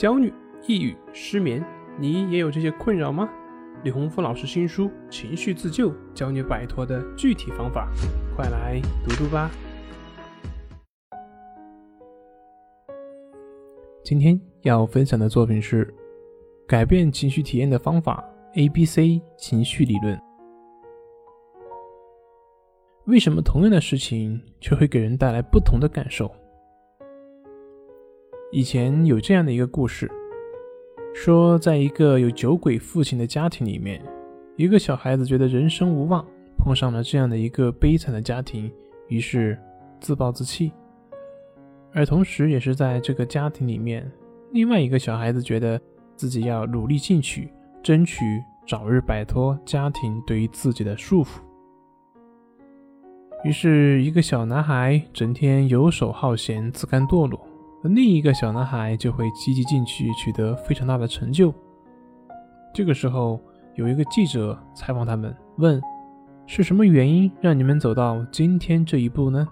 焦虑、抑郁、失眠，你也有这些困扰吗？李洪福老师新书《情绪自救》教你摆脱的具体方法，快来读读吧。今天要分享的作品是《改变情绪体验的方法》A B C 情绪理论。为什么同样的事情却会给人带来不同的感受？以前有这样的一个故事，说在一个有酒鬼父亲的家庭里面，一个小孩子觉得人生无望，碰上了这样的一个悲惨的家庭，于是自暴自弃。而同时，也是在这个家庭里面，另外一个小孩子觉得自己要努力进取，争取早日摆脱家庭对于自己的束缚。于是，一个小男孩整天游手好闲，自甘堕落。而另一个小男孩就会积极进取，取得非常大的成就。这个时候，有一个记者采访他们，问：“是什么原因让你们走到今天这一步呢？”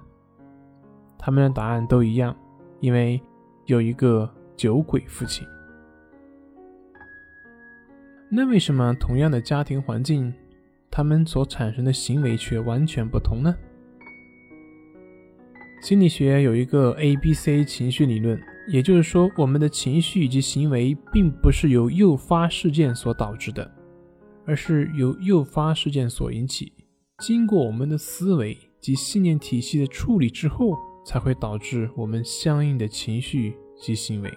他们的答案都一样，因为有一个酒鬼父亲。那为什么同样的家庭环境，他们所产生的行为却完全不同呢？心理学有一个 A B C 情绪理论，也就是说，我们的情绪以及行为并不是由诱发事件所导致的，而是由诱发事件所引起，经过我们的思维及信念体系的处理之后，才会导致我们相应的情绪及行为。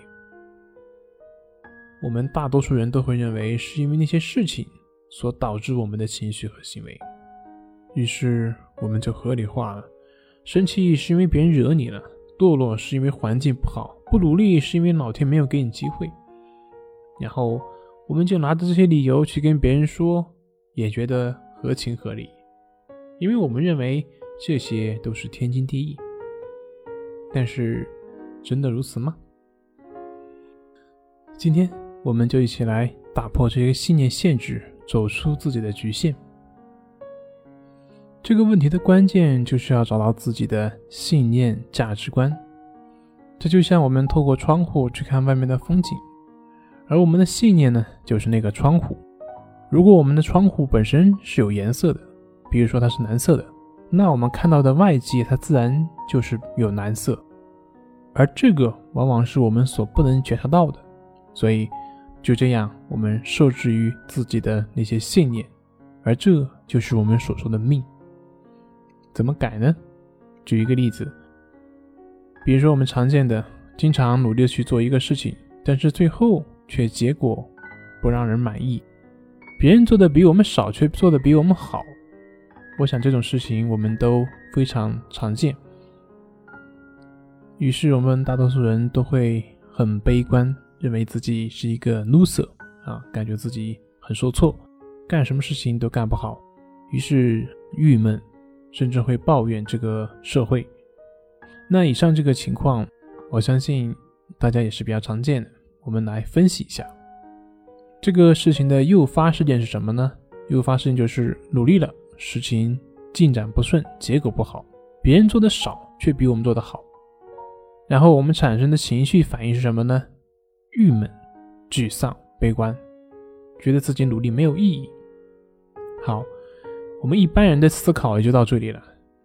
我们大多数人都会认为是因为那些事情所导致我们的情绪和行为，于是我们就合理化了。生气是因为别人惹你了，堕落是因为环境不好，不努力是因为老天没有给你机会。然后我们就拿着这些理由去跟别人说，也觉得合情合理，因为我们认为这些都是天经地义。但是，真的如此吗？今天我们就一起来打破这些信念限制，走出自己的局限。这个问题的关键就是要找到自己的信念价值观。这就像我们透过窗户去看外面的风景，而我们的信念呢，就是那个窗户。如果我们的窗户本身是有颜色的，比如说它是蓝色的，那我们看到的外界它自然就是有蓝色。而这个往往是我们所不能觉察到的，所以就这样，我们受制于自己的那些信念，而这就是我们所说的命。怎么改呢？举一个例子，比如说我们常见的，经常努力去做一个事情，但是最后却结果不让人满意，别人做的比我们少，却做的比我们好。我想这种事情我们都非常常见。于是我们大多数人都会很悲观，认为自己是一个 loser 啊，感觉自己很受挫，干什么事情都干不好，于是郁闷。甚至会抱怨这个社会。那以上这个情况，我相信大家也是比较常见的。我们来分析一下这个事情的诱发事件是什么呢？诱发事件就是努力了，事情进展不顺，结果不好，别人做的少却比我们做的好。然后我们产生的情绪反应是什么呢？郁闷、沮丧、悲观，觉得自己努力没有意义。好。我们一般人的思考也就到这里了。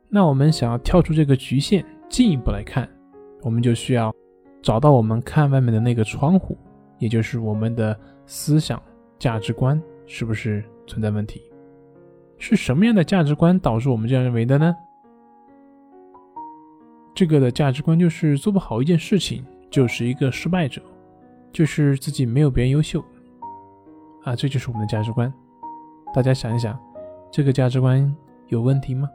那我们想要跳出这个局限，进一步来看，我们就需要找到我们看外面的那个窗户，也就是我们的思想价值观是不是存在问题？是什么样的价值观导致我们这样认为的呢？这个的价值观就是做不好一件事情就是一个失败者，就是自己没有别人优秀啊，这就是我们的价值观。大家想一想。这个价值观有问题吗？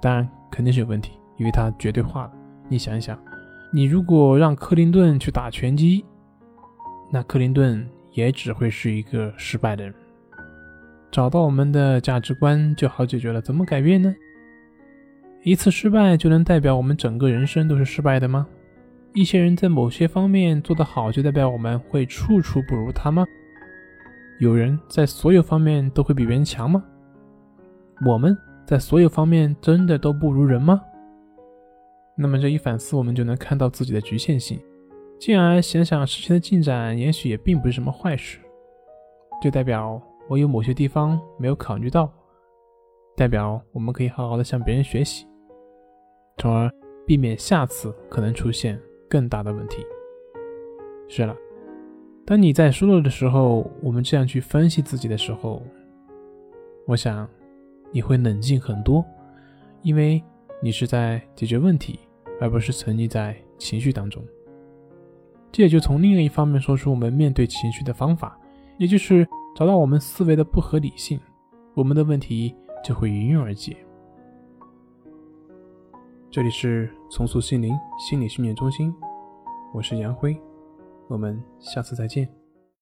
当然肯定是有问题，因为它绝对化了。你想一想，你如果让克林顿去打拳击，那克林顿也只会是一个失败的人。找到我们的价值观就好解决了。怎么改变呢？一次失败就能代表我们整个人生都是失败的吗？一些人在某些方面做得好，就代表我们会处处不如他吗？有人在所有方面都会比别人强吗？我们在所有方面真的都不如人吗？那么这一反思，我们就能看到自己的局限性，进而想想事情的进展，也许也并不是什么坏事，就代表我有某些地方没有考虑到，代表我们可以好好的向别人学习，从而避免下次可能出现更大的问题。是了，当你在输入的时候，我们这样去分析自己的时候，我想你会冷静很多，因为你是在解决问题，而不是沉溺在情绪当中。这也就从另一方面说出我们面对情绪的方法，也就是找到我们思维的不合理性，我们的问题就会迎刃而解。这里是重塑心灵心理训练中心，我是杨辉，我们下次再见。